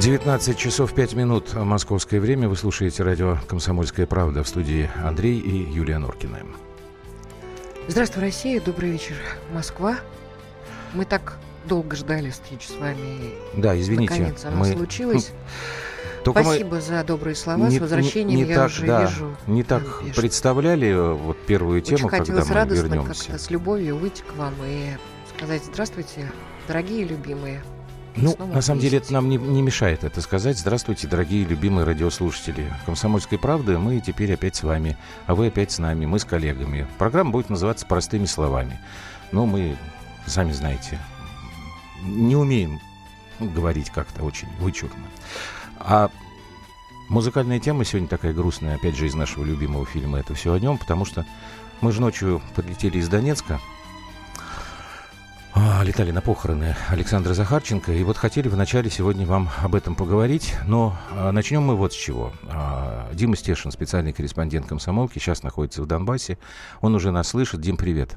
19 часов 5 минут а московское время. Вы слушаете радио «Комсомольская правда» в студии Андрей и Юлия Норкина. Здравствуй, Россия. Добрый вечер, Москва. Мы так долго ждали встречи с вами. Да, извините. Наконец она мы... случилась. Только Спасибо мы... за добрые слова. Не, с возвращением не, не я так, уже да, вижу. Не э, так пишет. представляли э, вот первую тему, Очень когда мы радостно вернемся. Как-то с любовью выйти к вам и сказать здравствуйте, дорогие любимые. Ну, снова на самом деле, вместе. это нам не, не мешает это сказать. Здравствуйте, дорогие любимые радиослушатели. «Комсомольской правды» мы теперь опять с вами, а вы опять с нами, мы с коллегами. Программа будет называться «Простыми словами». Но мы, сами знаете, не умеем говорить как-то очень вычурно. А музыкальная тема сегодня такая грустная, опять же, из нашего любимого фильма «Это все о нем», потому что мы же ночью подлетели из Донецка, летали на похороны Александра Захарченко. И вот хотели вначале сегодня вам об этом поговорить. Но а, начнем мы вот с чего. А, Дима Стешин, специальный корреспондент комсомолки, сейчас находится в Донбассе. Он уже нас слышит. Дим, привет.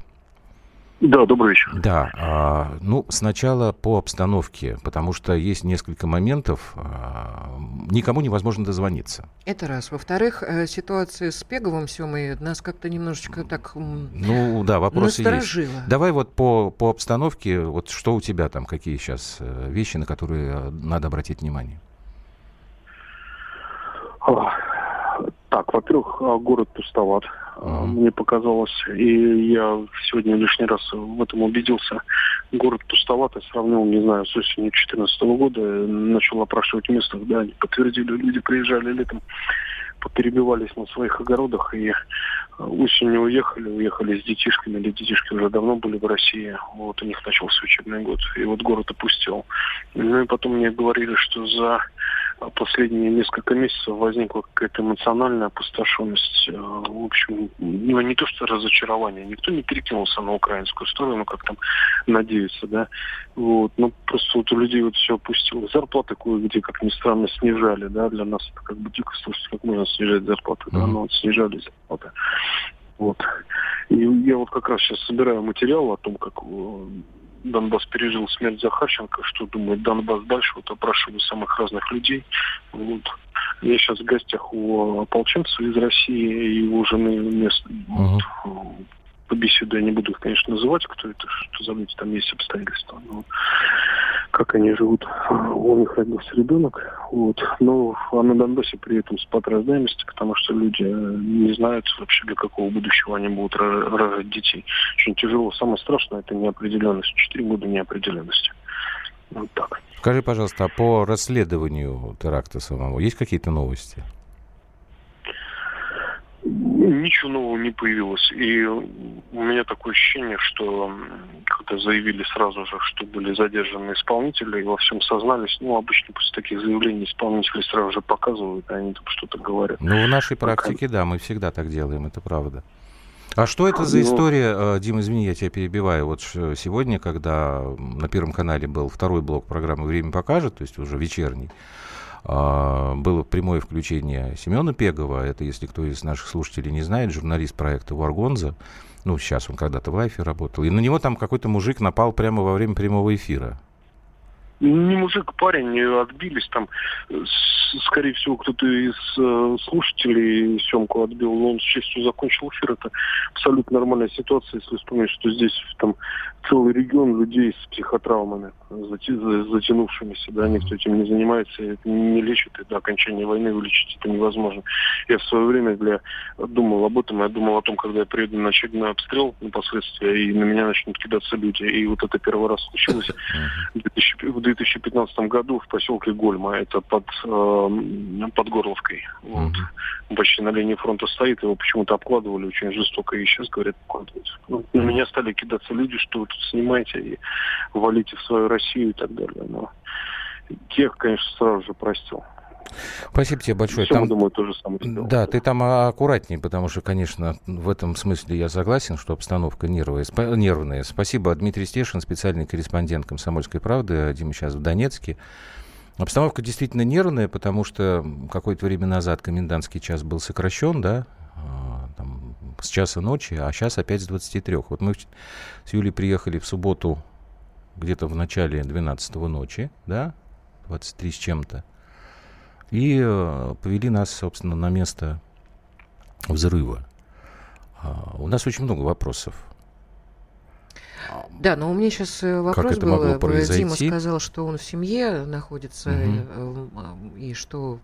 Да, добрый вечер. Да, а, ну, сначала по обстановке, потому что есть несколько моментов, а, никому невозможно дозвониться. Это раз. Во-вторых, э, ситуация с Пеговым Семой нас как-то немножечко так Ну, да, вопросы есть. насторожила. Давай вот по, по обстановке, вот что у тебя там, какие сейчас э, вещи, на которые э, надо обратить внимание? Так, во-первых, а, город пустоват. Мгм. Мне показалось, и я сегодня лишний раз в этом убедился. Город пустоват, я сравнил, не знаю, с осенью 2014 года, начал опрашивать местных, да, они подтвердили, люди приезжали летом, перебивались на своих огородах и а, осенью уехали, уехали с детишками, или детишки уже давно были в России, вот у них начался учебный год, и вот город опустел. Ну и потом мне говорили, что за последние несколько месяцев возникла какая-то эмоциональная опустошенность. э, В общем, ну, не то что разочарование. Никто не перекинулся на украинскую сторону, как там надеются, да. Вот. Ну, просто вот у людей вот все опустилось. Зарплаты кое-где, как ни странно, снижали, да. Для нас это как бы дико слушать, как можно снижать зарплаты, да. Но вот снижали зарплаты. Вот. И я вот как раз сейчас собираю материал о том, как э, Донбасс пережил смерть Захарченко, что думает Донбасс дальше, вот опрашиваю самых разных людей. Вот. Я сейчас в гостях у ополченцев из России и у жены мест. Вот. Побеседую, я не буду их, конечно, называть, кто это, что за люди, там есть обстоятельства. Но как они живут. У них родился ребенок. Вот. Но а на Донбассе при этом спад рождаемости, потому что люди э, не знают вообще, для какого будущего они будут ро- рожать детей. Очень тяжело. Самое страшное это неопределенность. Четыре года неопределенности. Вот так. Скажи, пожалуйста, а по расследованию теракта самого есть какие-то новости? Ничего нового не появилось. И у меня такое ощущение, что когда заявили сразу же, что были задержаны исполнители и во всем сознались, ну, обычно после таких заявлений исполнители сразу же показывают, и они там что-то говорят. Ну, в нашей практике, да, мы всегда так делаем, это правда. А что это за Ну- история, э, Дим, извини, я тебя перебиваю. Вот сегодня, когда на Первом канале был второй блок программы «Время покажет», то есть уже вечерний, а, было прямое включение Семена Пегова. Это, если кто из наших слушателей не знает, журналист проекта «Варгонза». Ну, сейчас он когда-то в лайфе работал. И на него там какой-то мужик напал прямо во время прямого эфира. Не мужик, парень, э, отбились там. Скорее всего, кто-то из э, слушателей съемку отбил, но он с честью закончил эфир. Это абсолютно нормальная ситуация, если вспомнить, что здесь там целый регион людей с психотравмами, затянувшимися, да, никто этим не занимается, не лечит, и до окончания войны вылечить это невозможно. Я в свое время для думал об этом, я думал о том, когда я приеду на очередной обстрел непосредственно, и на меня начнут кидаться люди. И вот это первый раз случилось в 2000 в 2015 году в поселке Гольма, это под, э, под Горловкой. Вот. Почти на линии фронта стоит, его почему-то обкладывали очень жестоко, и сейчас, говорят, обкладывают. Ну, на меня стали кидаться люди, что вы тут снимаете и валите в свою Россию и так далее. Но тех, конечно, сразу же простил. Спасибо тебе большое. Все, там... думаю, то же самое. Да, ты там аккуратнее, потому что, конечно, в этом смысле я согласен, что обстановка нервная. нервная. Спасибо, Дмитрий Стешин, специальный корреспондент «Комсомольской правды». Дима сейчас в Донецке. Обстановка действительно нервная, потому что какое-то время назад комендантский час был сокращен, да, а, там, с часа ночи, а сейчас опять с 23. Вот мы с Юлей приехали в субботу где-то в начале 12 ночи, да, 23 с чем-то, и э, повели нас, собственно, на место взрыва. А, у нас очень много вопросов. Да, но у меня сейчас э, вопрос как это был. могло э? Дима сказал, что он в семье находится, и, и что...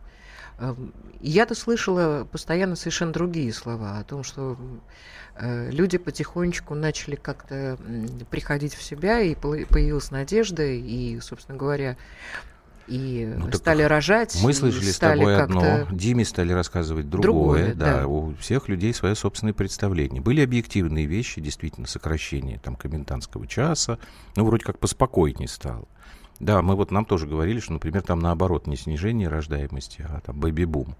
Я-то слышала постоянно совершенно другие слова о том, что э, люди потихонечку начали как-то приходить в себя, и появилась надежда, и, собственно говоря, и Ну, стали рожать. Мы слышали с стали тобой как-то- одно, Диме стали рассказывать другое. Другое, да, да. у всех людей свое собственное представление. Были объективные вещи, действительно, сокращение там комендантского часа, ну, вроде как поспокойнее стало. Да, мы вот нам тоже говорили, что, например, там наоборот не снижение рождаемости, а там бэби-бум.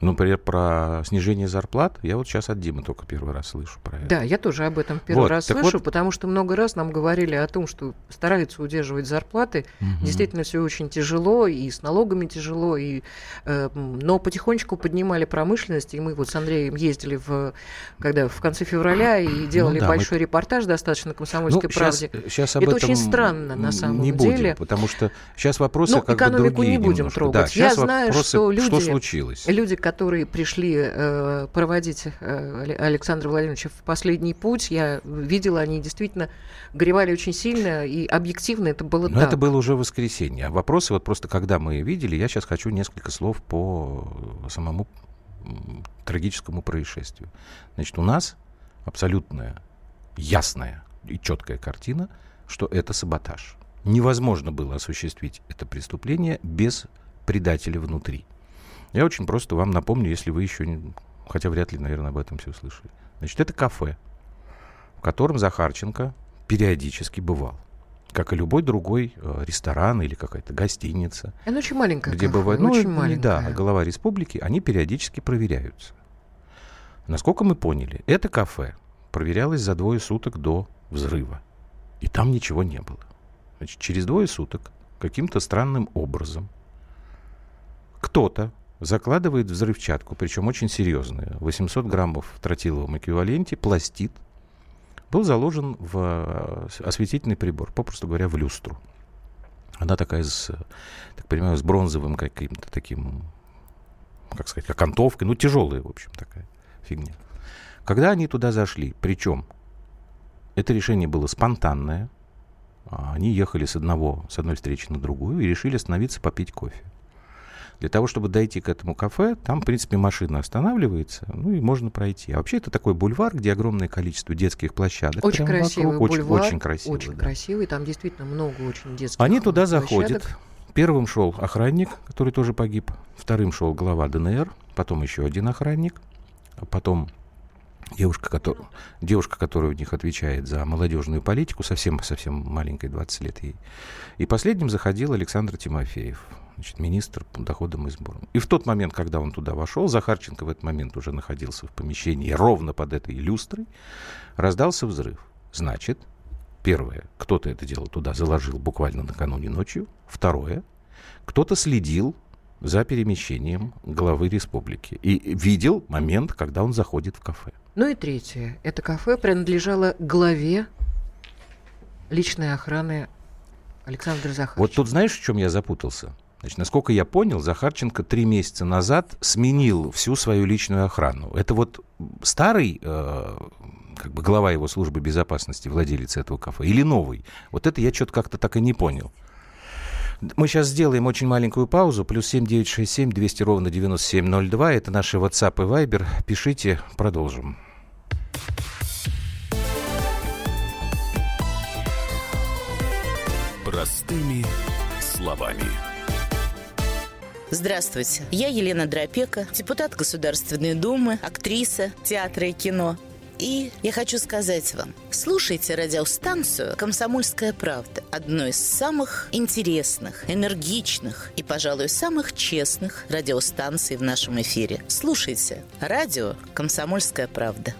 Ну, Например, про снижение зарплат я вот сейчас от Димы только первый раз слышу про это. Да, я тоже об этом первый Вот, раз слышу, вот- потому что много раз нам говорили о том, что стараются удерживать зарплаты. Мгм. Действительно, все очень тяжело, и с налогами тяжело, и, э, но потихонечку поднимали промышленность, и мы вот с Андреем ездили в, когда, в конце февраля и делали Ну да, мы- большой репортаж достаточно «Комсомольской Ну, правде». Сейчас об Это этом очень странно, на самом не будем, деле. потому что сейчас вопросы Ну, как бы экономику другие не будем немножко. трогать. Да, Я сейчас знаю, вопросы, что люди- случилось. Люди, которые пришли э, проводить э, Але- Александра Владимировича в последний путь, я видела, они действительно горевали очень сильно, и объективно это было Но так. это было уже воскресенье. А вопросы вот просто когда мы видели, я сейчас хочу несколько слов по самому м, трагическому происшествию. Значит, у нас абсолютная ясная и четкая картина, что это саботаж. Невозможно было осуществить это преступление без предателя внутри. Я очень просто вам напомню, если вы еще не... Хотя вряд ли, наверное, об этом все слышали. Значит, это кафе, в котором Захарченко периодически бывал. Как и любой другой э, ресторан или какая-то гостиница, Оно очень маленькое где кафе, бывает... очень ну, маленькое. Да, голова республики, они периодически проверяются. Насколько мы поняли, это кафе проверялось за двое суток до взрыва. И там ничего не было. Значит, через двое суток каким-то странным образом кто-то закладывает взрывчатку, причем очень серьезную, 800 граммов в тротиловом эквиваленте, пластид, был заложен в э, осветительный прибор, попросту говоря, в люстру. Она такая, с, так понимаю, с бронзовым каким-то таким, как сказать, окантовкой, ну, тяжелая, в общем, такая фигня. Когда они туда зашли, причем это решение было спонтанное, а, они ехали с, одного, с одной встречи на другую и решили остановиться попить кофе. Для того, чтобы дойти к этому кафе, там, в принципе, машина останавливается, ну и можно пройти. А вообще это такой бульвар, где огромное количество детских площадок. Очень прямо красивый вокруг. Очень- бульвар, Очень, красивый. очень да. красивый, там действительно много очень детских Они туда площадок. заходят. Первым шел охранник, который тоже погиб. Вторым шел глава ДНР. Потом еще один охранник. а Потом девушка, которая, девушка, которая у них отвечает за молодежную политику, совсем-совсем маленькой, 20 лет ей. И последним заходил Александр Тимофеев, значит, министр по доходам и сборам. И в тот момент, когда он туда вошел, Захарченко в этот момент уже находился в помещении ровно под этой люстрой, раздался взрыв. Значит, Первое, кто-то это дело туда заложил буквально накануне ночью. Второе, кто-то следил за перемещением главы республики и видел момент, когда он заходит в кафе. Ну и третье. Это кафе принадлежало главе личной охраны Александра Захарченко. Вот тут знаешь, в чем я запутался? Значит, насколько я понял, Захарченко три месяца назад сменил всю свою личную охрану. Это вот старый э, как бы глава его службы безопасности, владелец этого кафе, или новый? Вот это я что-то как-то так и не понял. Мы сейчас сделаем очень маленькую паузу. Плюс 7967 200 ровно 9702. Это наши WhatsApp и Viber. Пишите, продолжим. Простыми словами. Здравствуйте, я Елена Дропека, депутат Государственной Думы, актриса театра и кино. И я хочу сказать вам, слушайте радиостанцию «Комсомольская правда», одну из самых интересных, энергичных и, пожалуй, самых честных радиостанций в нашем эфире. Слушайте радио «Комсомольская правда».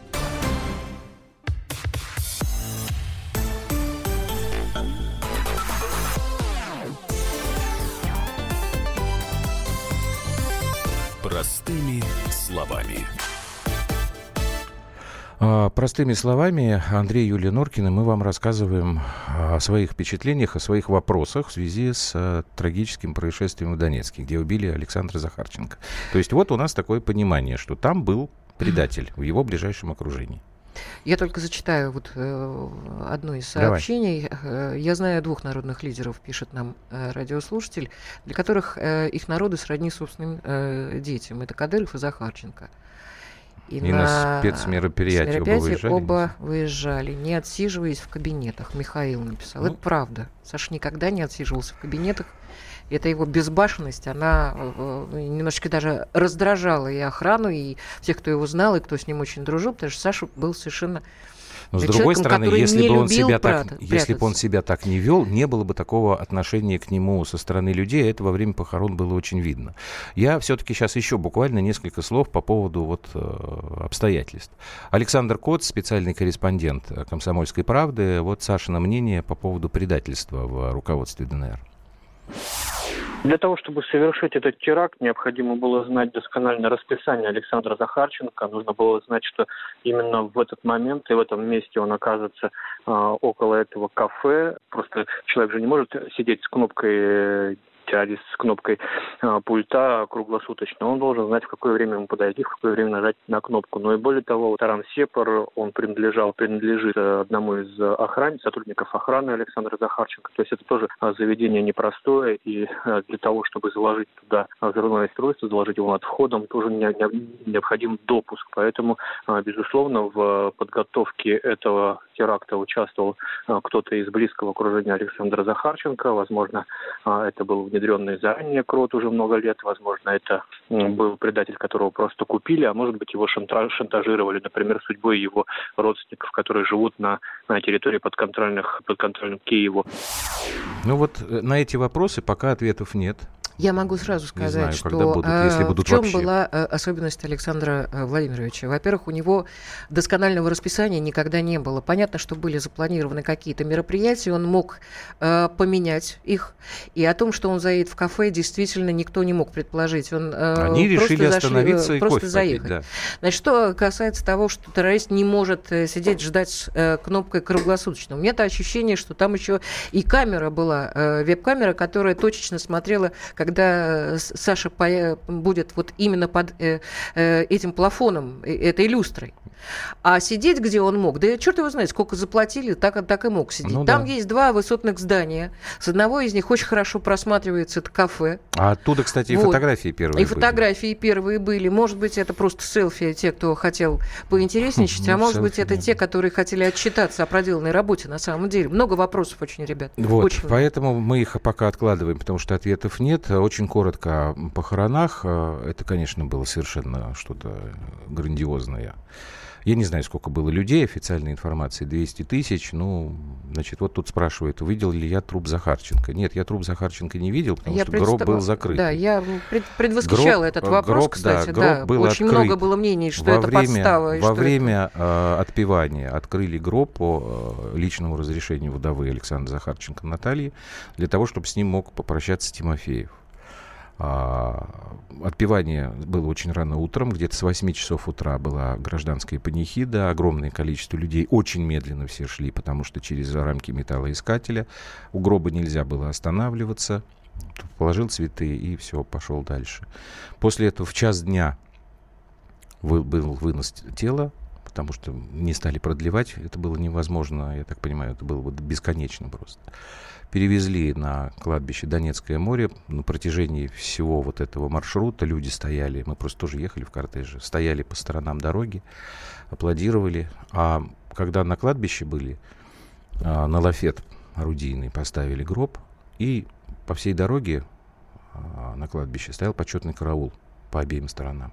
Простыми словами, Андрей Юлия Норкина, мы вам рассказываем о своих впечатлениях, о своих вопросах в связи с а, трагическим происшествием в Донецке, где убили Александра Захарченко. То есть вот у нас такое понимание, что там был предатель в его ближайшем окружении. Я только зачитаю вот э, одно из сообщений. Давай. Э, я знаю двух народных лидеров, пишет нам э, радиослушатель, для которых э, их народы сродни собственным э, детям. Это Кадыров и Захарченко. И, и на, на спецмероприятие оба выезжали? Оба выезжали, не отсиживаясь в кабинетах. Михаил написал. Ну, Это правда. Саша никогда не отсиживался в кабинетах. Это его безбашенность, она э, э, немножечко даже раздражала и охрану, и всех, кто его знал, и кто с ним очень дружил, потому что Саша был совершенно но с другой стороны, если бы, он себя так, если бы он себя так не вел, не было бы такого отношения к нему со стороны людей. Это во время похорон было очень видно. Я все-таки сейчас еще буквально несколько слов по поводу вот, э, обстоятельств. Александр Кот, специальный корреспондент «Комсомольской правды». Вот Сашина мнение по поводу предательства в руководстве ДНР. Для того, чтобы совершить этот теракт, необходимо было знать доскональное расписание Александра Захарченко. Нужно было знать, что именно в этот момент и в этом месте он окажется э, около этого кафе. Просто человек же не может сидеть с кнопкой террорист с кнопкой э, пульта круглосуточно, он должен знать, в какое время ему подойти, в какое время нажать на кнопку. Но и более того, Таран Сепар, он принадлежал, принадлежит э, одному из охран, сотрудников охраны Александра Захарченко. То есть это тоже э, заведение непростое, и э, для того, чтобы заложить туда взрывное устройство, заложить его над входом, тоже не, не, необходим допуск. Поэтому, безусловно, в подготовке этого теракта участвовал э, кто-то из близкого окружения Александра Захарченко. Возможно, э, это был внедренный заранее крот уже много лет. Возможно, это был предатель, которого просто купили, а может быть, его шантажировали, например, судьбой его родственников, которые живут на, на территории подконтрольных, подконтрольным Киеву. Ну вот э, на эти вопросы пока ответов нет. Я могу сразу сказать, знаю, что будут, если будут в чем вообще. была э, особенность Александра э, Владимировича. Во-первых, у него досконального расписания никогда не было. Понятно, что были запланированы какие-то мероприятия, он мог э, поменять их. И о том, что он заедет в кафе, действительно никто не мог предположить. Он, э, Они решили зашли, остановиться и просто кофе заехать. Попить, да. Значит, что касается того, что террорист не может сидеть ждать э, кнопкой круглосуточно. У меня то ощущение, что там еще и камера была, э, веб-камера, которая точечно смотрела, как когда Саша будет вот именно под э, э, этим плафоном, э, этой люстрой. А сидеть, где он мог, да черт его знает, сколько заплатили, так, так и мог сидеть. Ну, Там да. есть два высотных здания. С одного из них очень хорошо просматривается это кафе. А оттуда, кстати, и вот. фотографии первые И были. фотографии первые были. Может быть, это просто селфи, те, кто хотел поинтересничать, а может быть, это те, которые хотели отчитаться о проделанной работе на самом деле. Много вопросов очень, ребят. Вот, очень поэтому мы их пока откладываем, потому что ответов нет. Очень коротко о похоронах. Э, это, конечно, было совершенно что-то грандиозное. Я не знаю, сколько было людей, официальной информации 200 тысяч. Ну, значит, вот тут спрашивают, видел ли я труп Захарченко. Нет, я труп Захарченко не видел, потому я что представ... гроб был закрыт. Да, я пред, предвосхищала гроб, этот вопрос, гроб, кстати. Да, гроб да. был Очень открыт. много было мнений, что во это время, подстава. Во время это... э, отпевания открыли гроб по э, личному разрешению вдовы Александра Захарченко Натальи, для того, чтобы с ним мог попрощаться Тимофеев. А, отпевание было очень рано утром, где-то с 8 часов утра была гражданская панихида, огромное количество людей очень медленно все шли, потому что через рамки металлоискателя у гроба нельзя было останавливаться. Положил цветы и все, пошел дальше. После этого в час дня был вынос тела, потому что не стали продлевать, это было невозможно, я так понимаю, это было вот бесконечно просто перевезли на кладбище Донецкое море. На протяжении всего вот этого маршрута люди стояли, мы просто тоже ехали в кортеже, стояли по сторонам дороги, аплодировали. А когда на кладбище были, а, на лафет орудийный поставили гроб, и по всей дороге а, на кладбище стоял почетный караул по обеим сторонам.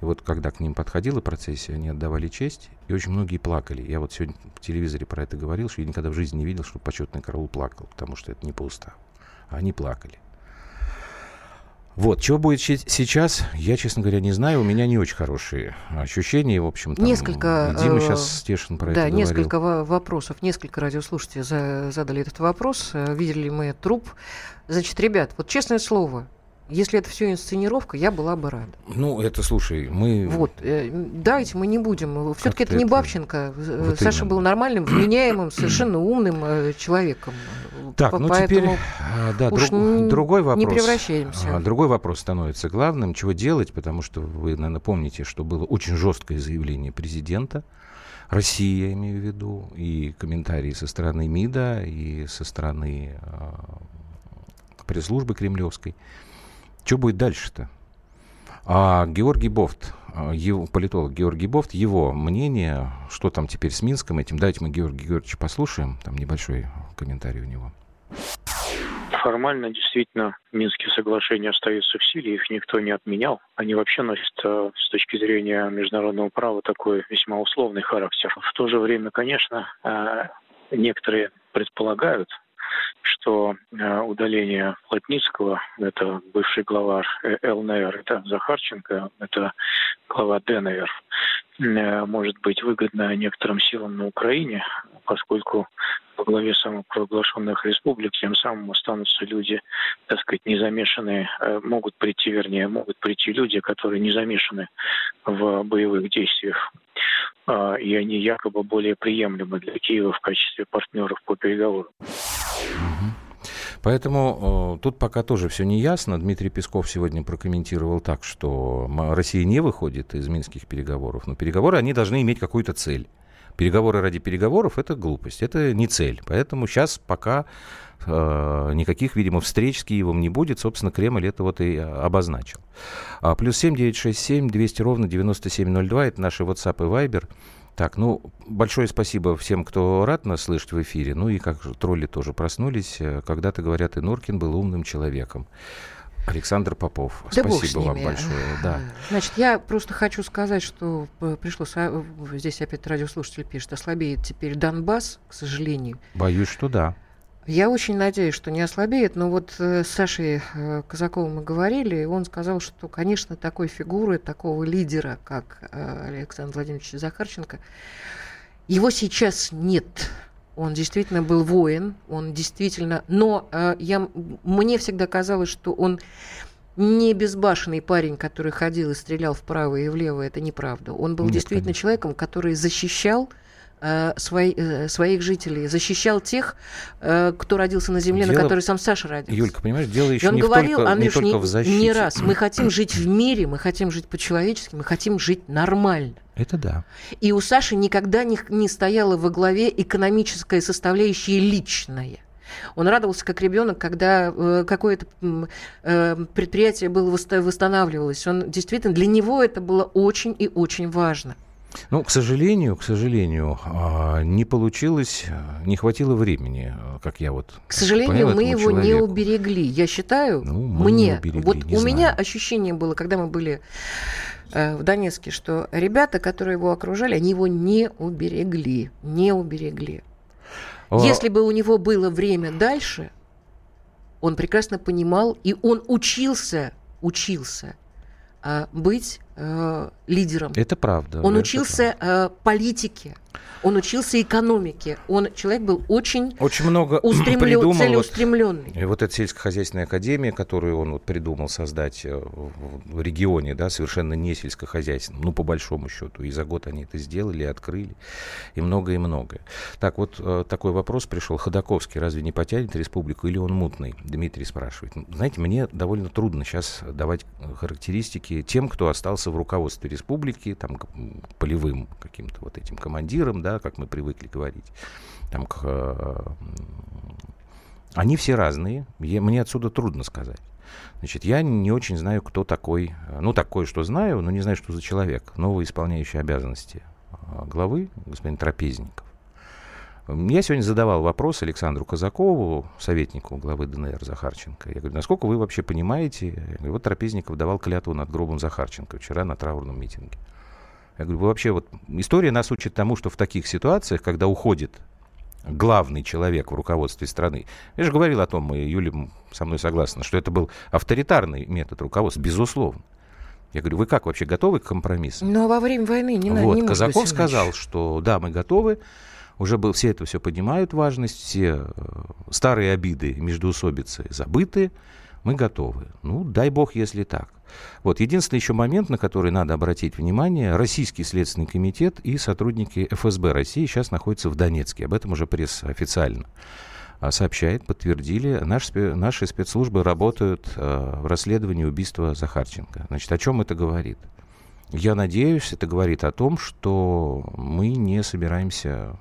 И вот когда к ним подходила процессия, они отдавали честь, и очень многие плакали. Я вот сегодня по телевизоре про это говорил, что я никогда в жизни не видел, что почетный караул плакал, потому что это не по уставу. А они плакали. Вот, что будет сейчас, я, честно говоря, не знаю. У меня не очень хорошие ощущения, в общем. Там, несколько... Дима сейчас э, Стешин про да, это несколько говорил. вопросов. Несколько радиослушателей за, задали этот вопрос. Э, видели мы труп. Значит, ребят, вот честное слово, если это все инсценировка, я была бы рада. Ну, это, слушай, мы... Вот, э, давайте мы не будем. Все-таки это, это не Бабченко. Э, вот Саша именно. был нормальным, вменяемым, совершенно умным э, человеком. Так, ну теперь, а, да, друг, другой вопрос. Не превращаемся. А, другой вопрос становится главным. Чего делать? Потому что вы, наверное, помните, что было очень жесткое заявление президента. России, я имею в виду, и комментарии со стороны МИДа, и со стороны э, пресс-службы кремлевской. Что будет дальше-то? А Георгий Бофт, а, его, политолог Георгий Бофт, его мнение, что там теперь с Минском этим, давайте мы Георгия Георгиевича послушаем, там небольшой комментарий у него. Формально действительно Минские соглашения остаются в силе, их никто не отменял. Они вообще носят э, с точки зрения международного права такой весьма условный характер. В то же время, конечно, э, некоторые предполагают, что э, удаление Плотницкого, это бывший глава ЛНР, это Захарченко, это глава ДНР, э, может быть выгодно некоторым силам на Украине, поскольку во главе самопровозглашенных республик тем самым останутся люди, так сказать, не замешанные, э, могут прийти, вернее, могут прийти люди, которые не замешаны в боевых действиях. И они якобы более приемлемы для Киева в качестве партнеров по переговорам. Поэтому э, тут пока тоже все не ясно. Дмитрий Песков сегодня прокомментировал так, что Россия не выходит из минских переговоров, но переговоры, они должны иметь какую-то цель. Переговоры ради переговоров – это глупость, это не цель. Поэтому сейчас пока э, никаких, видимо, встреч с Киевом не будет. Собственно, Кремль это вот и обозначил. А, плюс 7 967 200 ровно 9702 – это наши WhatsApp и Viber. Так, ну, большое спасибо всем, кто рад нас слышать в эфире. Ну и как тролли тоже проснулись. Э, когда-то говорят, и Норкин был умным человеком. Александр Попов, да спасибо вам большое. Да. Значит, я просто хочу сказать, что э, пришло, здесь опять радиослушатель пишет, ослабеет теперь Донбасс, к сожалению. Боюсь, что да. Я очень надеюсь, что не ослабеет, но вот э, с Сашей э, Казаковым мы говорили, и он сказал, что, конечно, такой фигуры, такого лидера, как э, Александр Владимирович Захарченко, его сейчас нет. Он действительно был воин, он действительно... Но я, мне всегда казалось, что он не безбашенный парень, который ходил и стрелял вправо и влево, это неправда. Он был Нет, действительно конечно. человеком, который защищал свои, э, своих жителей, защищал тех, э, кто родился на земле, дело... на которой сам Саша родился. Юлька, понимаешь, дело еще и он не, говорил, только, Андрюш, не только в защите. Не раз. Мы хотим жить в мире, мы хотим жить по-человечески, мы хотим жить нормально. Это да. И у Саши никогда не, не стояла во главе экономическая составляющая личная. Он радовался как ребенок, когда э, какое-то э, предприятие было восстанавливалось. Он действительно для него это было очень и очень важно. Ну, к сожалению, к сожалению, а, не получилось, не хватило времени, как я вот. К сожалению, мы его человеку. не уберегли. Я считаю, ну, мне, уберегли, вот у знаю. меня ощущение было, когда мы были э, в Донецке, что ребята, которые его окружали, они его не уберегли, не уберегли. О. Если бы у него было время дальше, он прекрасно понимал, и он учился, учился а, быть э, лидером. Это правда. Он это учился правда. Э, политике. Он учился экономике. Он человек был очень, очень много устремлен, придумал, целеустремленный. Вот, и вот эта сельскохозяйственная академия, которую он вот придумал создать э, в регионе, да, совершенно не сельскохозяйственном, ну, по большому счету. И за год они это сделали, открыли, и многое, и многое. Так, вот э, такой вопрос пришел. Ходаковский разве не потянет республику или он мутный? Дмитрий спрашивает. Знаете, мне довольно трудно сейчас давать характеристики тем, кто остался в руководстве республики, там, полевым каким-то вот этим командиром, да, как мы привыкли говорить, там, к, э, они все разные, я, мне отсюда трудно сказать. Значит, я не очень знаю, кто такой, ну, такой, что знаю, но не знаю, что за человек, новый исполняющий обязанности э, главы, господин Трапезников. Я сегодня задавал вопрос Александру Казакову, советнику главы ДНР Захарченко. Я говорю, насколько вы вообще понимаете, говорю, вот Трапезников давал клятву над гробом Захарченко вчера на траурном митинге. Я говорю, вы вообще вот история нас учит тому, что в таких ситуациях, когда уходит главный человек в руководстве страны. Я же говорил о том, и Юлия со мной согласна, что это был авторитарный метод руководства, безусловно. Я говорю, вы как вообще готовы к компромиссу? Ну, а во время войны не вот, не Казаков сказал, что да, мы готовы, уже был, все это все понимают важность, все э, старые обиды, междуусобицы забыты, мы готовы. Ну, дай бог, если так. Вот, единственный еще момент, на который надо обратить внимание, Российский следственный комитет и сотрудники ФСБ России сейчас находятся в Донецке. Об этом уже пресса официально а, сообщает, подтвердили, наши, наши спецслужбы работают э, в расследовании убийства Захарченко. Значит, о чем это говорит? Я надеюсь, это говорит о том, что мы не собираемся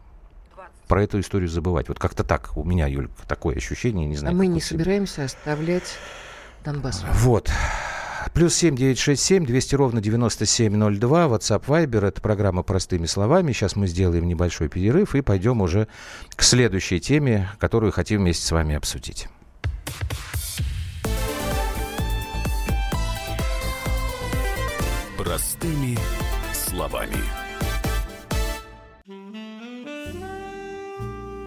про эту историю забывать. Вот как-то так у меня, Юль, такое ощущение, не знаю. А мы не собираемся оставлять Донбасс. Вот. Плюс семь девять шесть семь двести ровно девяносто семь ноль два. WhatsApp Viber. Это программа «Простыми словами». Сейчас мы сделаем небольшой перерыв и пойдем уже к следующей теме, которую хотим вместе с вами обсудить. Простыми словами.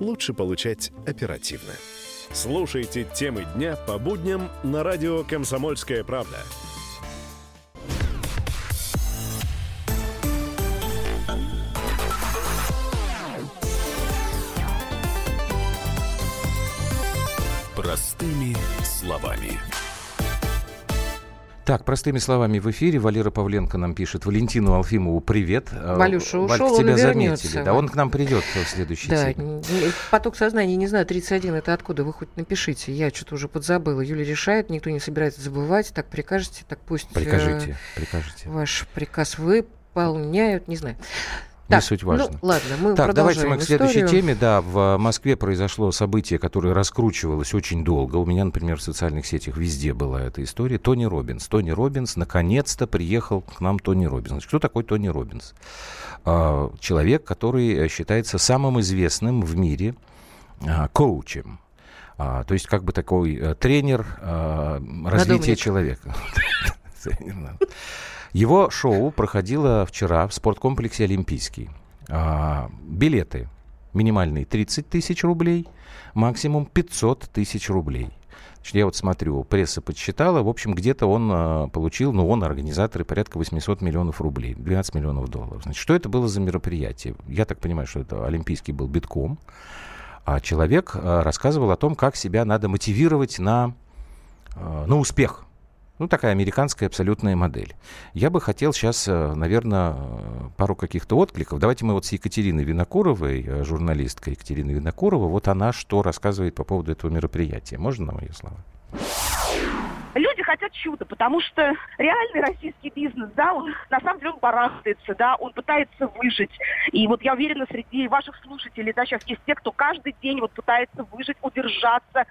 лучше получать оперативно. Слушайте темы дня по будням на радио «Комсомольская правда». Простыми словами. Так, простыми словами в эфире Валера Павленко нам пишет. Валентину Алфимову привет. Э, Валюша ушел, Валька, он тебя вернется. заметили. Да, он к нам придет в следующий Да, теме. поток сознания, не знаю, 31 это откуда, вы хоть напишите. Я что-то уже подзабыла. Юля решает, никто не собирается забывать. Так прикажете, так пусть э, Прикажите, прикажите. ваш приказ выполняют, не знаю. Не Так, суть важно. Ну, ладно, мы Так, давайте мы к следующей историю. теме. Да, в Москве произошло событие, которое раскручивалось очень долго. У меня, например, в социальных сетях везде была эта история. Тони Роббинс. Тони Роббинс, наконец-то приехал к нам Тони Роббинс. Значит, кто такой Тони Роббинс? А, Человек, который э, считается самым известным в мире а, коучем. А, То есть как бы такой э, тренер развития человека. Его шоу проходило вчера в спорткомплексе «Олимпийский». А, билеты минимальные 30 тысяч рублей, максимум 500 тысяч рублей. Я вот смотрю, пресса подсчитала, в общем, где-то он а, получил, ну, он, организаторы, порядка 800 миллионов рублей, 12 миллионов долларов. Значит, что это было за мероприятие? Я так понимаю, что это Олимпийский был битком, а человек а, рассказывал о том, как себя надо мотивировать на, а, на успех. Ну, такая американская абсолютная модель. Я бы хотел сейчас, наверное, пару каких-то откликов. Давайте мы вот с Екатериной Винокуровой, э, журналисткой Екатериной Винокуровой, вот она что рассказывает по поводу этого мероприятия. Можно на мои слова? Люди хотят чуда, потому что реальный российский бизнес, да, он на самом деле он барахтается, да, он пытается выжить. И вот я уверена, среди ваших слушателей, да, сейчас есть те, кто каждый день вот пытается выжить, удержаться,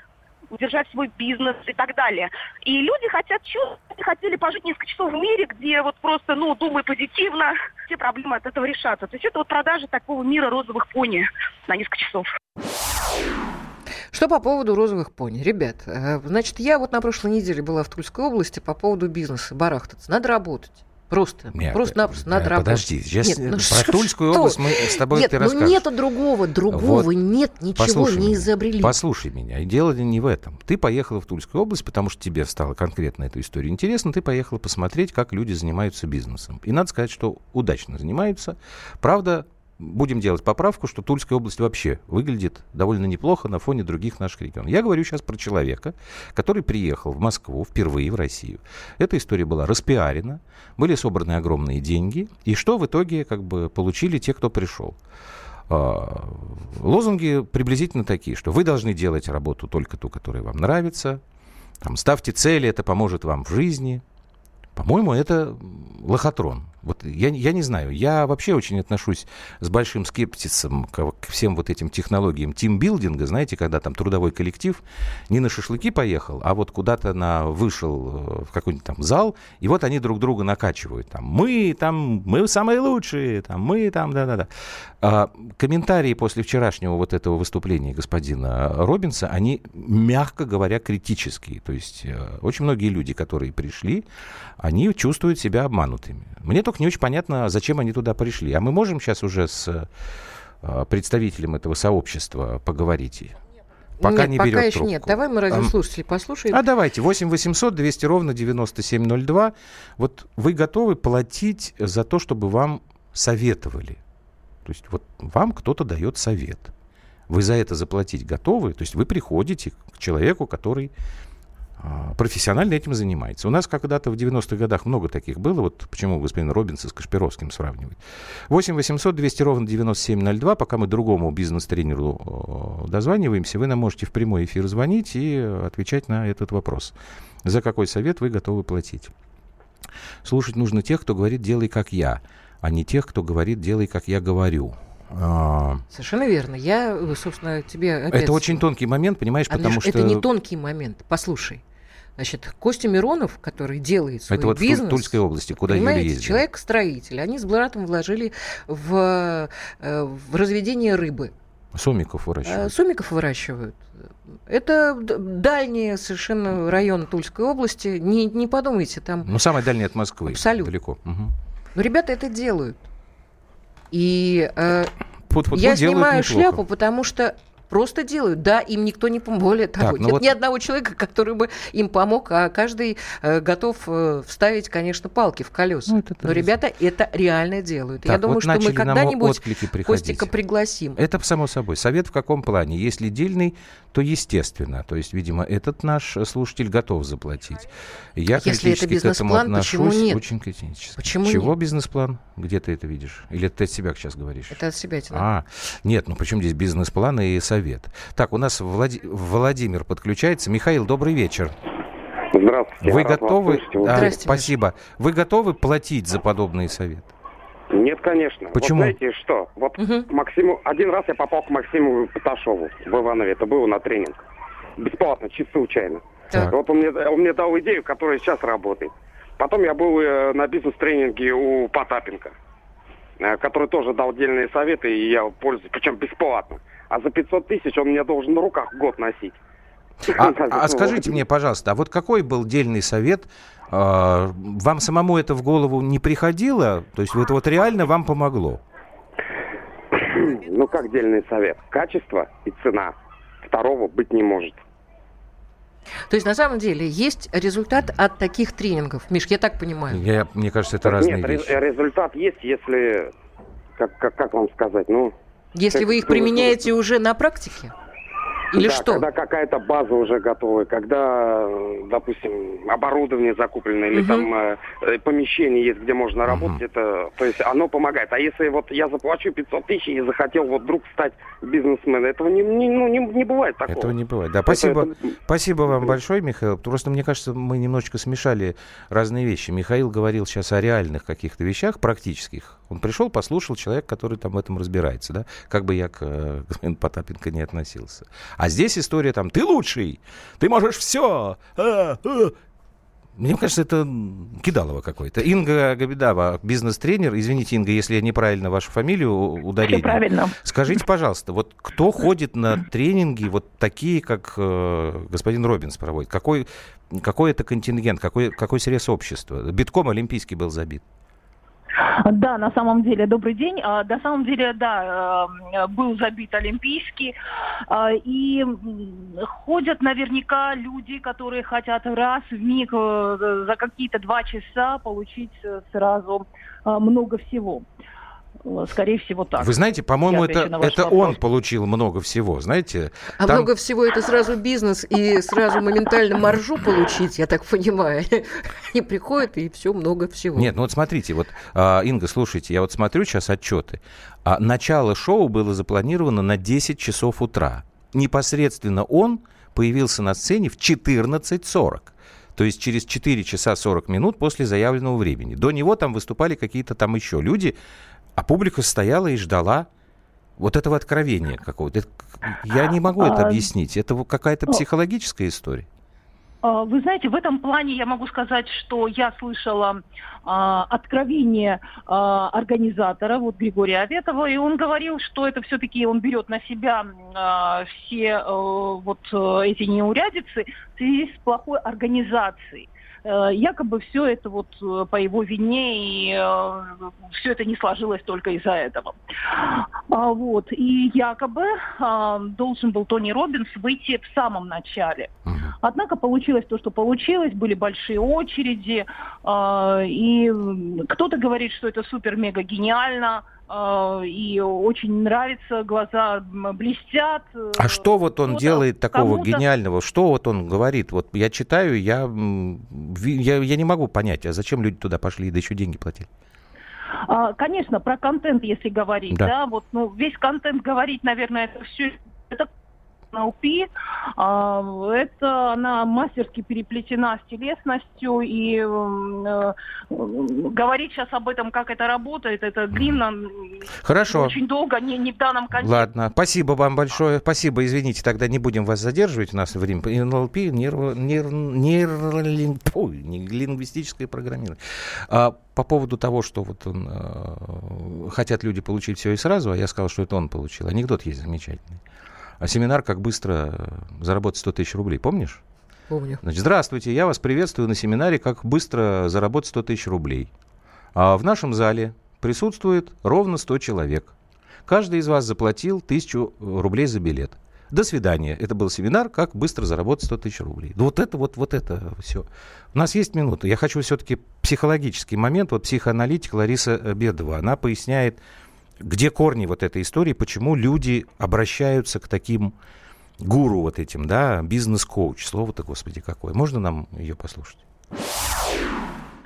удержать свой бизнес и так далее. И люди хотят они хотели пожить несколько часов в мире, где вот просто, ну, думай позитивно, все проблемы от этого решатся. То есть это вот продажа такого мира розовых пони на несколько часов. Что по поводу розовых пони? Ребят, э, значит, я вот на прошлой неделе была в Тульской области по поводу бизнеса, барахтаться. Надо работать. Просто, Нет, просто-напросто э, надо работать. Подожди, сейчас Нет, ну про что- Тульскую что? область мы с тобой Нет, ты ну расскажешь. нету другого, другого Вот. нет, ничего Послушай не меня, изобрели. Послушай меня. Дело не в этом. Ты поехала в Тульскую область, потому что тебе стало конкретно эта история интересна. Ты поехала посмотреть, как люди занимаются бизнесом. И надо сказать, что удачно занимаются. Правда, будем делать поправку, что Тульская область вообще выглядит довольно неплохо на фоне других наших регионов. Я говорю сейчас про человека, который приехал в Москву впервые в Россию. Эта история была распиарена, были собраны огромные деньги. И что в итоге как бы получили те, кто пришел? А, лозунги приблизительно такие, что вы должны делать работу только ту, которая вам нравится, там, ставьте цели, это поможет вам в жизни. По-моему, это лохотрон. Вот я, я не знаю, я вообще очень отношусь с большим скептицем к, к всем вот этим технологиям тимбилдинга, знаете, когда там трудовой коллектив не на шашлыки поехал, а вот куда-то на, вышел э, в какой-нибудь там зал, и вот они друг друга накачивают. Там, мы там, мы самые лучшие, там, мы там, да-да-да. А, комментарии после вчерашнего вот этого выступления господина Робинса, они, мягко говоря, критические. То есть э, очень многие люди, которые пришли, они чувствуют себя обманутыми. Мне только не очень понятно, зачем они туда пришли. А мы можем сейчас уже с э, представителем этого сообщества поговорить? Пока нет, не пока берет еще трубку. нет. Давай мы радиослушателей послушаем. А давайте, 8 800 200 ровно 9702. Вот вы готовы платить за то, чтобы вам советовали? То есть вот вам кто-то дает совет. Вы за это заплатить готовы? То есть вы приходите к человеку, который а, профессионально этим занимается. У нас когда-то в 90-х годах много таких было. Вот почему господин Робинса с Кашпировским сравнивает. 8 800 200 ровно 9702. Пока мы другому бизнес-тренеру э, дозваниваемся, вы нам можете в прямой эфир звонить и отвечать на этот вопрос. За какой совет вы готовы платить? Слушать нужно тех, кто говорит «делай как я», а не тех, кто говорит «делай как я говорю». А, Совершенно верно. Я, э, собственно, тебе опять... Это очень тонкий момент, понимаешь, Андрюш, потому что... Это не тонкий момент. Послушай. Значит, Костя Миронов, который делает свой Это вот бизнес... в Тульской области, куда Юля ездила. человек-строитель. Они с братом вложили в, э, в разведение рыбы. Сомиков Э, выращивают. Сомиков выращивают. Это дальний совершенно район Тульской области. Не, не подумайте, там... Ну, самый дальний от Москвы. Абсолютно. Далеко. Мгм. Но ребята это делают. И э, Фу-фу-фу, я делают снимаю неплохо. шляпу, потому что просто делают. Да, им никто не помог. Более того, Так, ну нет вот- ни одного человека, который бы им помог, а каждый э, готов э, вставить, конечно, палки в колеса. Ну, это Но ребята это реально делают. Я Так, думаю, вот что мы когда-нибудь. Костика пригласим. Это само собой. Совет в каком плане? Если дельный, то естественно. То есть, видимо, этот наш слушатель готов заплатить. Я Если это критически к этому бизнес-план, почему отношусь нет? очень критически. Почему Чего нет? бизнес-план? Где ты это видишь? Или ты от себя сейчас говоришь? Это от себя тебе А, нет, ну почему здесь бизнес-план и совет? Так, у нас Влади- Владимир подключается. Михаил, добрый вечер. Здравствуйте. Вы готовы? А, Здрасте, спасибо. Вы готовы платить за подобные советы? Нет, конечно. Почему? Вот знаете что? Вот Мгм. Максиму... Один раз я попал к Максиму Поташову в Иванове. Это было на тренинг. Бесплатно, чисто случайно. Так. Вот он мне, он мне дал идею, которая сейчас работает. Потом я был э, на бизнес-тренинге у Потапенко, э, который тоже дал отдельные советы, и я пользуюсь, причем бесплатно. А за 500 тысяч он мне должен на руках год носить. А, а скажите мне, пожалуйста, а вот какой был дельный совет? А, Вам самому это в голову не приходило? То есть это вот реально вам помогло? Ну, как дельный совет? Качество и цена. Второго быть не может. То есть, на самом деле, есть результат от таких тренингов. Миш, я так понимаю. Я, мне кажется, это разные Нет, вещи. ре- результат есть, если... Как, как, как вам сказать? Ну, Если вы их применяете уже на практике? Или да, что? когда какая-то база уже готовая, когда, допустим, оборудование закуплено или Мгм. там э, помещение есть, где можно работать, Мгм. это, то есть оно помогает. А если вот я заплачу 500 тысяч и захотел вот вдруг стать бизнесменом, этого не, не- ну, не, не бывает такого. Этого не бывает. Да, Это- спасибо. это- Спасибо вам большое, Михаил. Просто мне кажется, мы немножечко смешали разные вещи. Михаил говорил сейчас о реальных каких-то вещах, практических. Он пришел, послушал человек, который там в этом разбирается, да, как бы я к э, господину Потапенко не относился. А здесь история там, ты лучший, ты можешь все. Мне кажется, это кидалово какое-то. Инга Габидава, бизнес-тренер. Извините, Инга, если я неправильно вашу фамилию у- ударение. правильно. Скажите, пожалуйста, вот кто ходит на тренинги вот такие, как э, господин Робинс проводит? Какой, какой это контингент, какой, какой срез общества? Битком олимпийский был забит. Да, на самом деле, добрый день. А, На самом деле, да, э, был забит Олимпийский. А, И ходят наверняка люди, которые хотят раз в миг э, за какие-то два часа получить э, сразу э, много всего. Скорее всего, так. Вы знаете, по-моему, это, это он получил много всего, знаете. А там... много всего это сразу бизнес и сразу моментально маржу получить, я так понимаю. И приходит, и все много всего. Нет, ну вот смотрите, вот, а, Инга, слушайте, я вот смотрю сейчас отчеты. А начало шоу было запланировано на 10 часов утра. Непосредственно он появился на сцене в 14.40 то есть через 4 часа 40 минут после заявленного времени. До него там выступали какие-то там еще люди, а публика стояла и ждала вот этого откровения какого-то. Я не могу это а, объяснить. Это какая-то психологическая история. А, вы знаете, в этом плане я могу сказать, что я слышала а, откровение а, организатора, вот Григория Аветова, и он говорил, что это все-таки он берет на себя а, все а, вот эти неурядицы в связи с плохой организацией. Э, якобы все это вот э, по его вине, и э, все это не сложилось только из-за этого. А, вот. И якобы а, должен был Тони Робинс выйти в самом начале. Однако получилось то, что получилось, были большие очереди, а, и кто-то говорит, что это супер-мега гениально, и очень нравится, глаза блестят. А что вот он делает такого гениального? Что вот он говорит? Вот я читаю, я, я, я не могу понять, а зачем люди туда пошли, да еще деньги платили? А, конечно, про контент, если говорить, да, да вот, ну, весь контент говорить, наверное, это все это NLP, а, это она мастерски переплетена с телесностью, и э, говорить сейчас об этом, как это работает, это длинно, Хорошо. очень долго, не, не в данном контексте. Ладно, спасибо вам большое, спасибо, извините, тогда не будем вас задерживать, у нас время, НЛП, нейро, нейро, нейро, лингвистическое программирование. А, по поводу того, что вот он, э, хотят люди получить все и сразу, а я сказал, что это он получил. Анекдот есть замечательный. А семинар «Как быстро э, заработать 100 тысяч рублей». Помнишь? Помню. Значит, здравствуйте, я вас приветствую на семинаре «Как быстро заработать 100 тысяч рублей». А в нашем зале присутствует ровно 100 человек. Каждый из вас заплатил 1000 рублей за билет. До свидания. Это был семинар «Как быстро заработать 100 тысяч рублей». Вот это вот, вот это все. У нас есть минута. Я хочу все-таки психологический момент. Вот психоаналитик Лариса Бедова, она поясняет, где корни вот этой истории, почему люди обращаются к таким гуру вот этим, да, бизнес-коуч, слово-то, господи, какое. Можно нам ее послушать?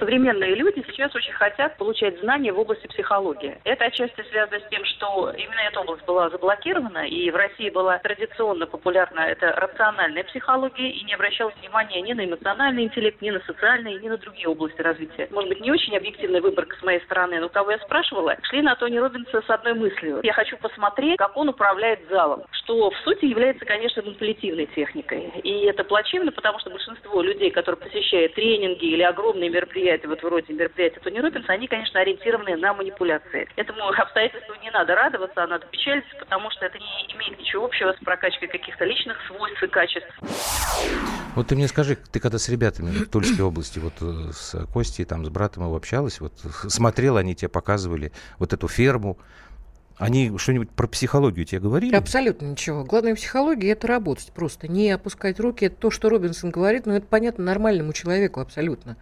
Современные люди сейчас очень хотят получать знания в области психологии. Это отчасти связано с тем, что именно эта область была заблокирована, и в России была традиционно популярна эта рациональная психология, и не обращалась внимания ни на эмоциональный интеллект, ни на социальный, ни на другие области развития. Может быть, не очень объективная выборка с моей стороны, но кого я спрашивала, шли на Тони Робинса с одной мыслью. Я хочу посмотреть, как он управляет залом, что в сути является, конечно, манипулятивной техникой. И это плачевно, потому что большинство людей, которые посещают тренинги или огромные мероприятия, мероприятия, вот вроде мероприятия Тони Робинса, они, конечно, ориентированы на манипуляции. Этому обстоятельству не надо радоваться, а надо печалиться, потому что это не имеет ничего общего с прокачкой каких-то личных свойств и качеств. Вот ты мне скажи, ты когда с ребятами в Тульской области, вот э, с Костей, там, с братом его общалась, вот смотрела, они тебе показывали вот эту ферму, они что-нибудь про психологию тебе говорили? Абсолютно ничего. Главное психология – это работать просто. Не опускать руки. Это то, что Робинсон говорит, но это понятно нормальному человеку абсолютно.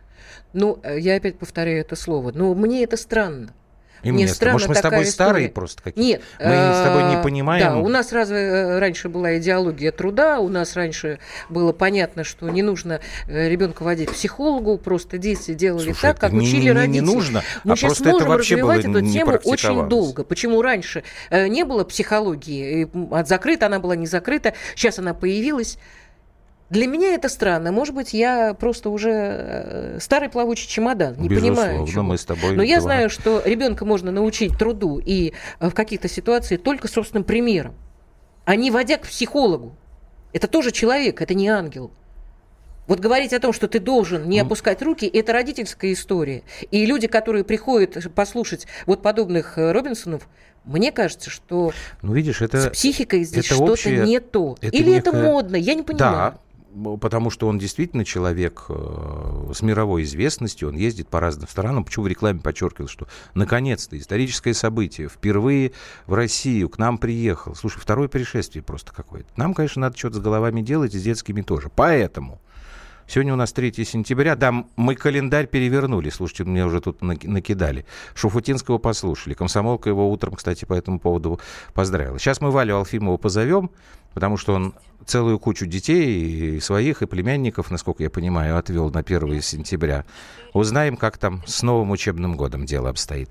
Ну, э, я опять повторяю это слово. Но мне это странно. И мне, странно Может, мы с тобой история. старые просто какие-то? Нет. Мы с тобой не а, понимаем. Да, у нас разве э, раньше была идеология труда, у нас раньше было понятно, что не нужно э, ребенка водить к психологу, просто дети делали Слушай, так, как учили не, родители. Не нужно, Мы а сейчас просто можем это вообще развивать было эту тему очень долго. Почему раньше не было психологии, закрыта она была, не закрыта, сейчас она появилась. Для меня это странно. Может быть, я просто уже э, старый плавучий чемодан, не Безусловно, понимаю. Чего. мы с тобой. Но я знаю, что ребенка можно научить труду и э, в каких-то ситуациях только собственным примером, а не водя к психологу. Это тоже человек, это не ангел. Вот говорить о том, что ты должен не опускать руки, это родительская история. И люди, которые приходят послушать вот подобных э, Робинсонов, мне кажется, что ну, видишь, это, с психикой здесь что-то не то. Это Или некое... это модно, я не понимаю. Да, потому что он действительно человек э, с мировой известностью, он ездит по разным странам. Почему в рекламе подчеркивал, что наконец-то историческое событие впервые в Россию к нам приехал. Слушай, второе пришествие просто какое-то. Нам, конечно, надо что-то с головами делать, и с детскими тоже. Поэтому Сегодня у нас 3 сентября. Да, мы календарь перевернули. Слушайте, мне уже тут накидали. Шуфутинского послушали. Комсомолка его утром, кстати, по этому поводу поздравила. Сейчас мы Валю Алфимову позовем, потому что он целую кучу детей, и своих, и племянников, насколько я понимаю, отвел на 1 сентября. Узнаем, как там с новым учебным годом дело обстоит.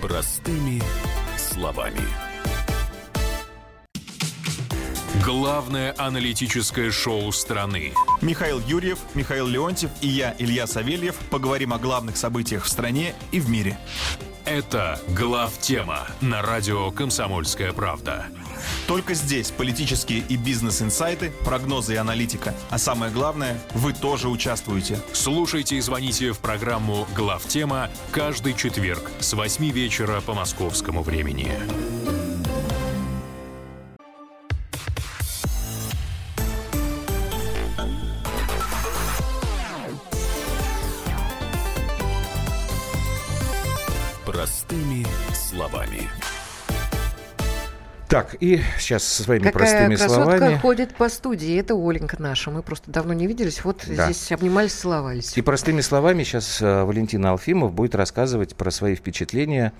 Простыми словами. Главное аналитическое шоу страны. Михаил Юрьев, Михаил Леонтьев и я, Илья Савельев, поговорим о главных событиях в стране и в мире. Это «Глав тема» на радио «Комсомольская правда». Только здесь политические и бизнес-инсайты, прогнозы и аналитика. А самое главное, вы тоже участвуете. Слушайте и звоните в программу «Глав тема» каждый четверг с 8 вечера по московскому времени. Так, и сейчас со своими Какая простыми красотка словами. ходит по студии. Это Оленька наша. Мы просто давно не виделись. Вот Да. здесь обнимались, целовались. И простыми словами сейчас э, Валентин Алфимов будет рассказывать про свои впечатления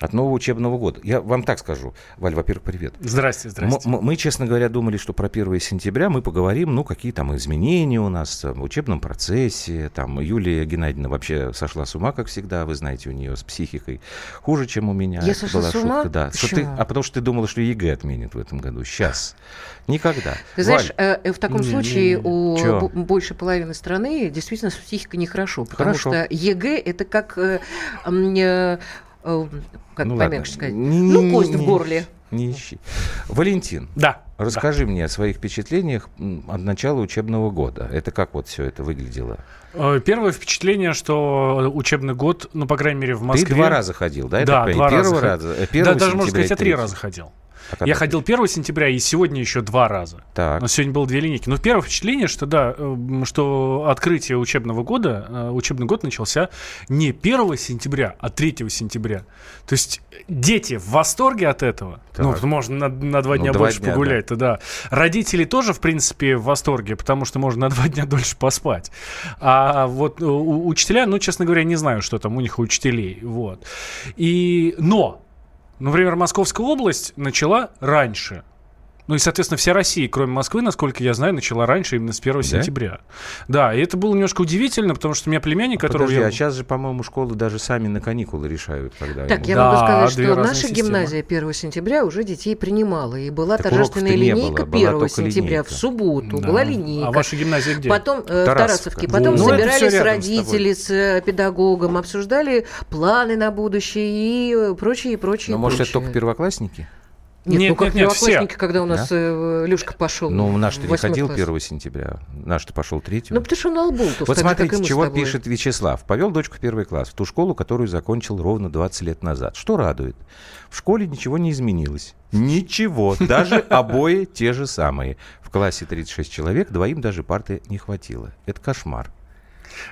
от нового учебного года. Я вам так скажу. Валь, во-первых, привет. Здрасте, здрасте. М- м- Мы, честно говоря, думали, что про 1 сентября мы поговорим, ну, какие там изменения у нас э, в учебном процессе. Там Юлия Геннадьевна вообще сошла с ума, как всегда. Вы знаете, у нее с психикой хуже, чем у меня. Я Это сошла была с ума? шутка, да. Что ты- Почему? а потому что ты думала, что ЕГЭ отменят в этом году. Сейчас. Никогда. Ты знаешь, Валь, э, э, в таком Не, не, случае не. у Чё? бо- большей половины страны действительно с психикой нехорошо, потому Хорошо. что ЕГЭ это как, э, э, как Ну ладно. помягче сказать, Не- ну кость не- в горле. Не ищи. Валентин, Да. расскажи мне о своих впечатлениях от начала учебного года. Это как вот все это выглядело? Э, Первое впечатление, что учебный год, ну, по крайней мере, в Москве... Ты два раза ходил, да? Да, два раза. Раза, э, Да, 1 даже, можно сказать, я три 3. раза ходил. А Я ты? ходил 1 сентября и сегодня еще два раза. Так. Но сегодня было две линейки. Но первое впечатление, что да, э, что открытие учебного года, э, учебный год начался не 1 сентября, а 3 сентября. То есть дети в восторге от этого. Так. Ну, можно на, на два Ну, дня два больше дня, погулять, то да. Родители тоже, в принципе, в восторге, потому что можно на два дня дольше поспать. А вот у- учителя, ну, честно говоря, не знаю, что там у них у учителей. Вот. И, но Например, Московская область начала раньше. Ну и, соответственно, вся Россия, кроме Москвы, насколько я знаю, начала раньше, именно с 1 сентября. Да, и это было немножко удивительно, потому что у меня племянник, которого Подожди, я... а сейчас же, по-моему, школы даже сами на каникулы решают, когда Так, им- я Да, могу сказать, что наша системы. гимназия 1 сентября уже детей принимала. И была Так торжественная линейка было, была 1 только сентября линейка. в субботу. Да. Была линейка. А ваша гимназия где? Потом э, в. Тарасовке. Потом. Ну, это собирались рядом с родители с, э, педагогом, обсуждали планы на будущее и прочее, и прочее. Ну, и может, это прочее. только первоклассники? Нет, Нет, ну как нет, все. когда у нас Да? э, Люшка пошел. Ну, наш-то не ходил класс. 1 сентября. Наш-то пошел 3 Ну, потому что он Албултов, Вот смотрите, чего пишет Вячеслав. Повел дочку в первый класс, в ту школу, которую закончил ровно 20 лет назад. Что радует? В школе ничего не изменилось. Ничего. Даже обои те же самые. В классе 36 человек, двоим даже парты не хватило. Это кошмар.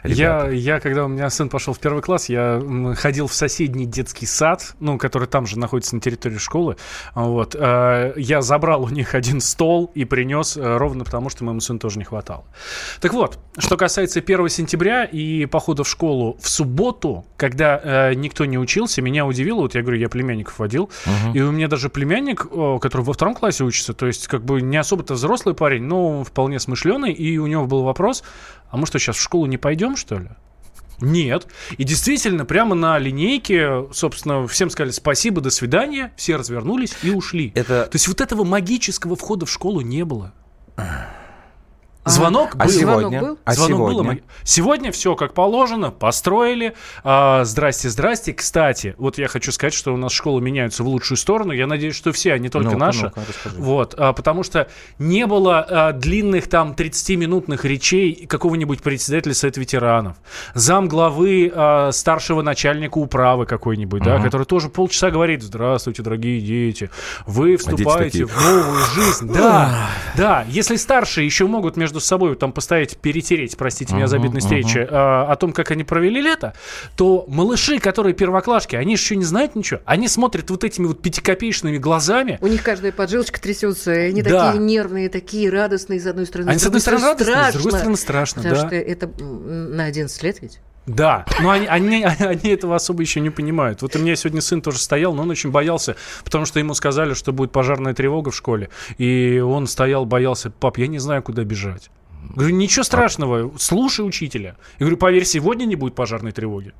Я, Ребята. я, когда у меня сын пошел в первый класс, я ходил в соседний детский сад, ну, который там же находится на территории школы. Вот. Э, Я забрал у них один стол и принес э, ровно потому, что моему сыну тоже не хватало. Так вот, что касается 1 сентября и похода в школу в субботу, когда э, никто не учился, меня удивило, вот я говорю, я племянников водил, и у меня даже племянник, который во втором классе учится, то есть как бы не особо-то взрослый парень, но вполне смышленый, и у него был вопрос, а мы что, сейчас в школу не пойдем, что ли? Нет. И действительно, прямо на линейке, собственно, всем сказали спасибо, до свидания, все развернулись и ушли. Это... То есть вот этого магического входа в школу не было. Звонок А был. сегодня? был? А Звонок был, сегодня? а мы- Сегодня все как положено, построили. А, здрасте, здрасте. Кстати, вот я хочу сказать, что у нас школы меняются в лучшую сторону. Я надеюсь, что все, а не только Ну-ка, наши. ну-ка, расскажи. Вот, а, потому что не было а, длинных там 30-минутных речей какого-нибудь председателя Совета ветеранов, зам главы а, старшего начальника управы какой-нибудь, да, Мгм. который тоже полчаса говорит, здравствуйте, дорогие дети, вы вступаете такие, в новую жизнь. Да, да, если старшие еще могут между между собой там поставить, перетереть, простите меня за обидные встречи, э, о том, как они провели лето, то малыши, которые первоклашки, они еще не знают ничего. Они смотрят вот этими вот пятикопеечными глазами. У них каждая поджилочка трясется, и они Да. такие нервные, такие радостные, с одной стороны. Они, с одной стороны, радостные, с другой страшно, стороны, страшно, Потому да. что это на 11 лет ведь. Да, но они, они, они этого особо еще не понимают. Вот у меня сегодня сын тоже стоял, но он очень боялся, потому что ему сказали, что будет пожарная тревога в школе. И он стоял, боялся, пап, я не знаю, куда бежать. Говорю, ничего страшного, слушай учителя. Я говорю, поверь, сегодня не будет пожарной тревоги.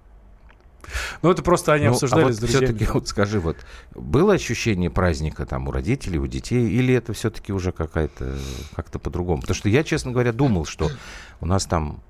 Ну, это просто они Ну, обсуждали а вот с друзьями. все-таки вот скажи, вот было ощущение праздника там у родителей, у детей, или это все-таки уже какая-то как-то по-другому? Потому что я, честно говоря, думал, что у нас там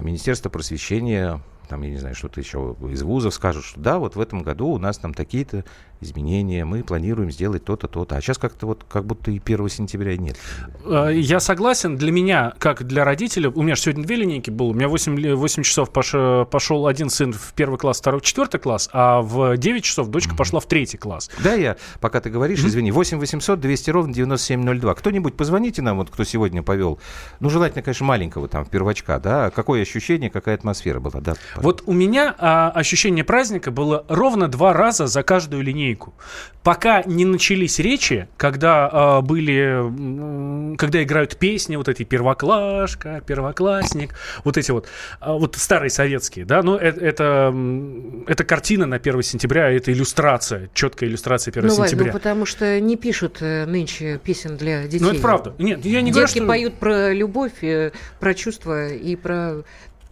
Министерство просвещения, там, я не знаю, что-то еще из вузов скажут, что да, вот в этом году у нас там такие-то изменения, мы планируем сделать то-то, то-то. А сейчас как-то вот как будто и 1 сентября нет. Э, Я согласен, для меня, как для родителя, у меня же сегодня две линейки было, у меня 8, ли- 8 часов пош- пошел один сын в первый класс, второй в четвертый класс, а в 9 часов дочка пошла в третий класс. Да, я, пока ты говоришь, извини, 8 800 200 ровно 9702. Кто-нибудь позвоните нам, вот кто сегодня повел, ну, желательно, конечно, маленького там, первочка, да, какое ощущение, какая атмосфера была, да. Вот у меня а, ощущение праздника было ровно два раза за каждую линейку. Пока не начались речи, когда а, были, когда играют песни, вот эти первоклашка, первоклассник, вот эти вот, а, вот старые советские, да, ну это, это, м, это картина на 1 сентября, это иллюстрация, четкая иллюстрация 1 ну, сентября. ну, потому что не пишут э, нынче песен для детей. Ну, это правда. Нет, я не говорю, Детки что- поют про любовь, э, про чувства и про э,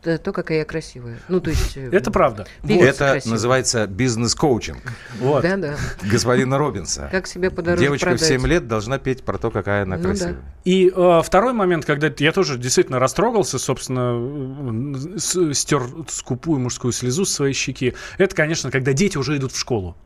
то, какая я красивая. Ну, то есть... э, Это правда. Это красивый. называется бизнес-коучинг. Вот. Да-да. Господина Робинса. Как себя подороже Девочка в продать. 7 лет должна петь про то, какая она Ну да. красивая. И э, второй момент, когда я тоже действительно растрогался, собственно, э, стер скупую мужскую слезу с своей щеки, это, конечно, когда дети уже идут в школу.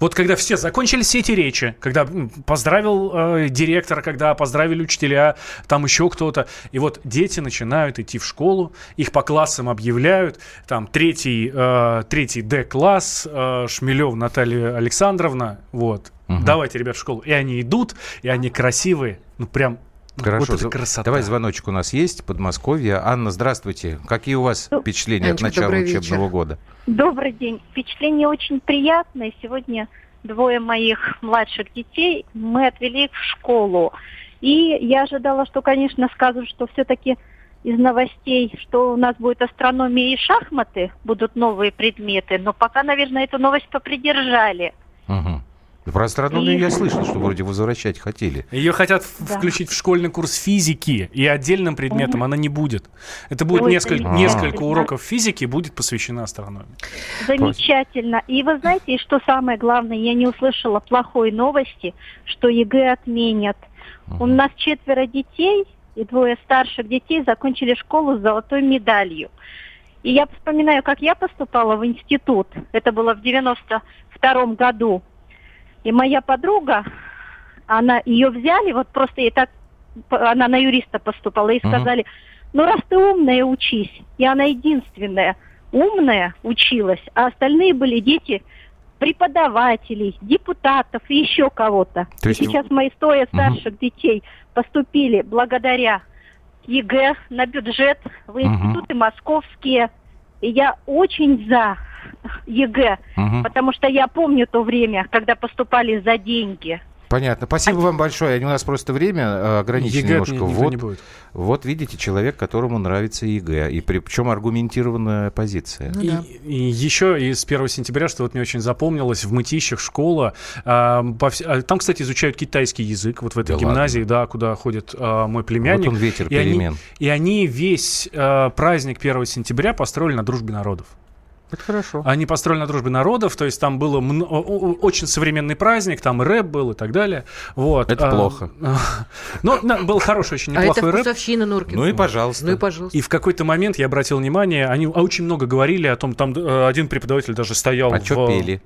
Вот когда все закончили все эти речи, когда поздравил э, директор, когда поздравили учителя, там еще кто-то, и вот дети начинают идти в школу, их по классам объявляют, там третий, э, третий Д-класс, э, Шмелев Наталья Александровна, вот, Мгм. давайте, ребят, в школу. И они идут, и они красивые, ну прям Хорошо, вот это красота. давай звоночек у нас есть, Подмосковье. Анна, здравствуйте. Какие у вас впечатления Анечка, от начала учебного вечер. года? Добрый день. Впечатление очень приятное. Сегодня двое моих младших детей мы отвели в школу. И я ожидала, что, конечно, скажут, что все-таки из новостей, что у нас будет астрономия и шахматы, будут новые предметы. Но пока, наверное, эту новость попридержали. Мгм. Про астрономию И- я слышал, что вроде возвращать хотели. Ее хотят Да. включить в школьный курс физики, и отдельным предметом она не будет. Это будет Ой, несколько, замечательно. несколько уроков физики, будет посвящена астрономии. Замечательно. И вы знаете, что самое главное, я не услышала плохой новости, что ЕГЭ отменят. У нас четверо детей, и двое старших детей закончили школу с золотой медалью. И я вспоминаю, как я поступала в институт. Это было в 92 году. И моя подруга, она ее взяли, вот просто ей так, она на юриста поступала, и сказали, ну раз ты умная, учись. И она единственная умная училась, а остальные были дети преподавателей, депутатов и еще кого-то. То И есть- сейчас мои стоя старших детей поступили благодаря ЕГЭ на бюджет в институты московские. И я очень за ЕГЭ, Мгм. потому что я помню то время, когда поступали за деньги. Понятно. Спасибо вам большое. У нас просто время э, ограничено ЕГЭ немножко. Вот, не будет. вот видите, человек, которому нравится ЕГЭ. И причем аргументированная позиция. и, и еще из 1 сентября, что вот мне очень запомнилось, в Мытищах школа, а, по вс- а, там, кстати, изучают китайский язык, вот в этой Да гимназии, да, куда ходит а, мой племянник. Вот он ветер и они, перемен. и они весь а, праздник 1 сентября построили на дружбе народов. Это хорошо. Они построили на дружбе народов, то есть там о- очень современный праздник, там рэп был и так далее. Вот. Это А, плохо. Да, был хороший, очень А это неплохой рэп. вкусовщина Норкина. Ну и пожалуйста. Ну и пожалуйста. И в какой-то момент я обратил внимание, они а, очень много говорили о том, там э, один преподаватель даже стоял. А в, чё пели?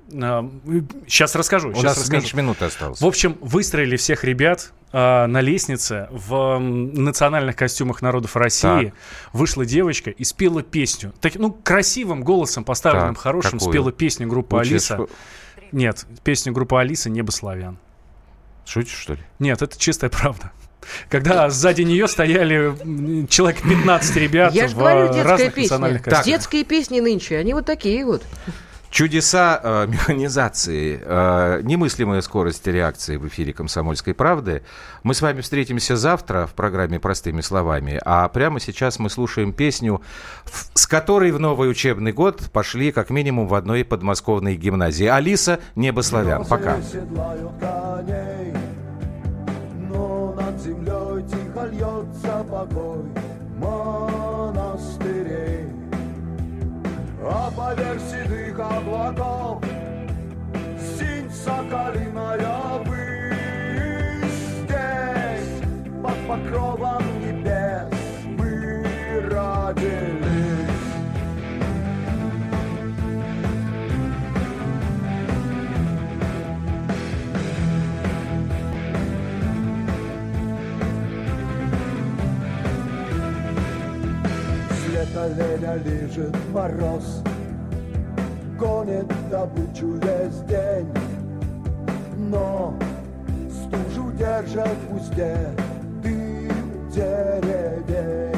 сейчас расскажу. У нас расскажу. меньше минуты осталось. В общем, выстроили всех ребят э, на лестнице в национальных костюмах народов России. Так. Вышла девочка и спела песню. Так, ну, красивым голосом, поставленным Так, хорошим, какую? спела песню группы Лучше Алиса. Нет, песню группы Алиса «Небо славян». Шутишь, что ли? Нет, это чистая правда. Когда сзади нее стояли человек 15 ребят Я в говорю, разных песня. национальных костюмах. Детские песни нынче, они вот такие вот. Чудеса э, механизации, э, немыслимая скорость реакции в эфире «Комсомольской правды». Мы с вами встретимся завтра в программе «Простыми словами», а прямо сейчас мы слушаем песню, с которой в новый учебный год пошли как минимум в одной подмосковной гимназии. Алиса «Небо славян». Пока. седлают коней, но над землей тихо льется покой монастырей. А поверх седых облаков синь соколиная высь здесь под покровом небес. Мы родились. Леня лежит мороз, Гонит добычу весь день, Но стужу держат в узде Дым деревень.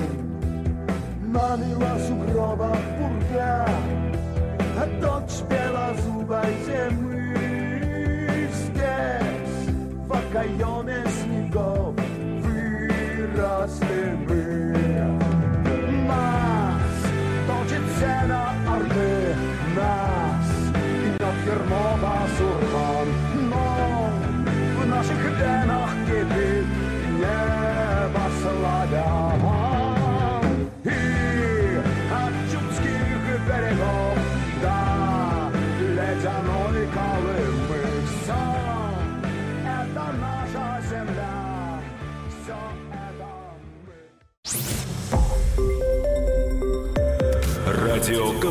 Намила сугроба пурга, А дочь белозубой зимы Здесь, в окоеме снегов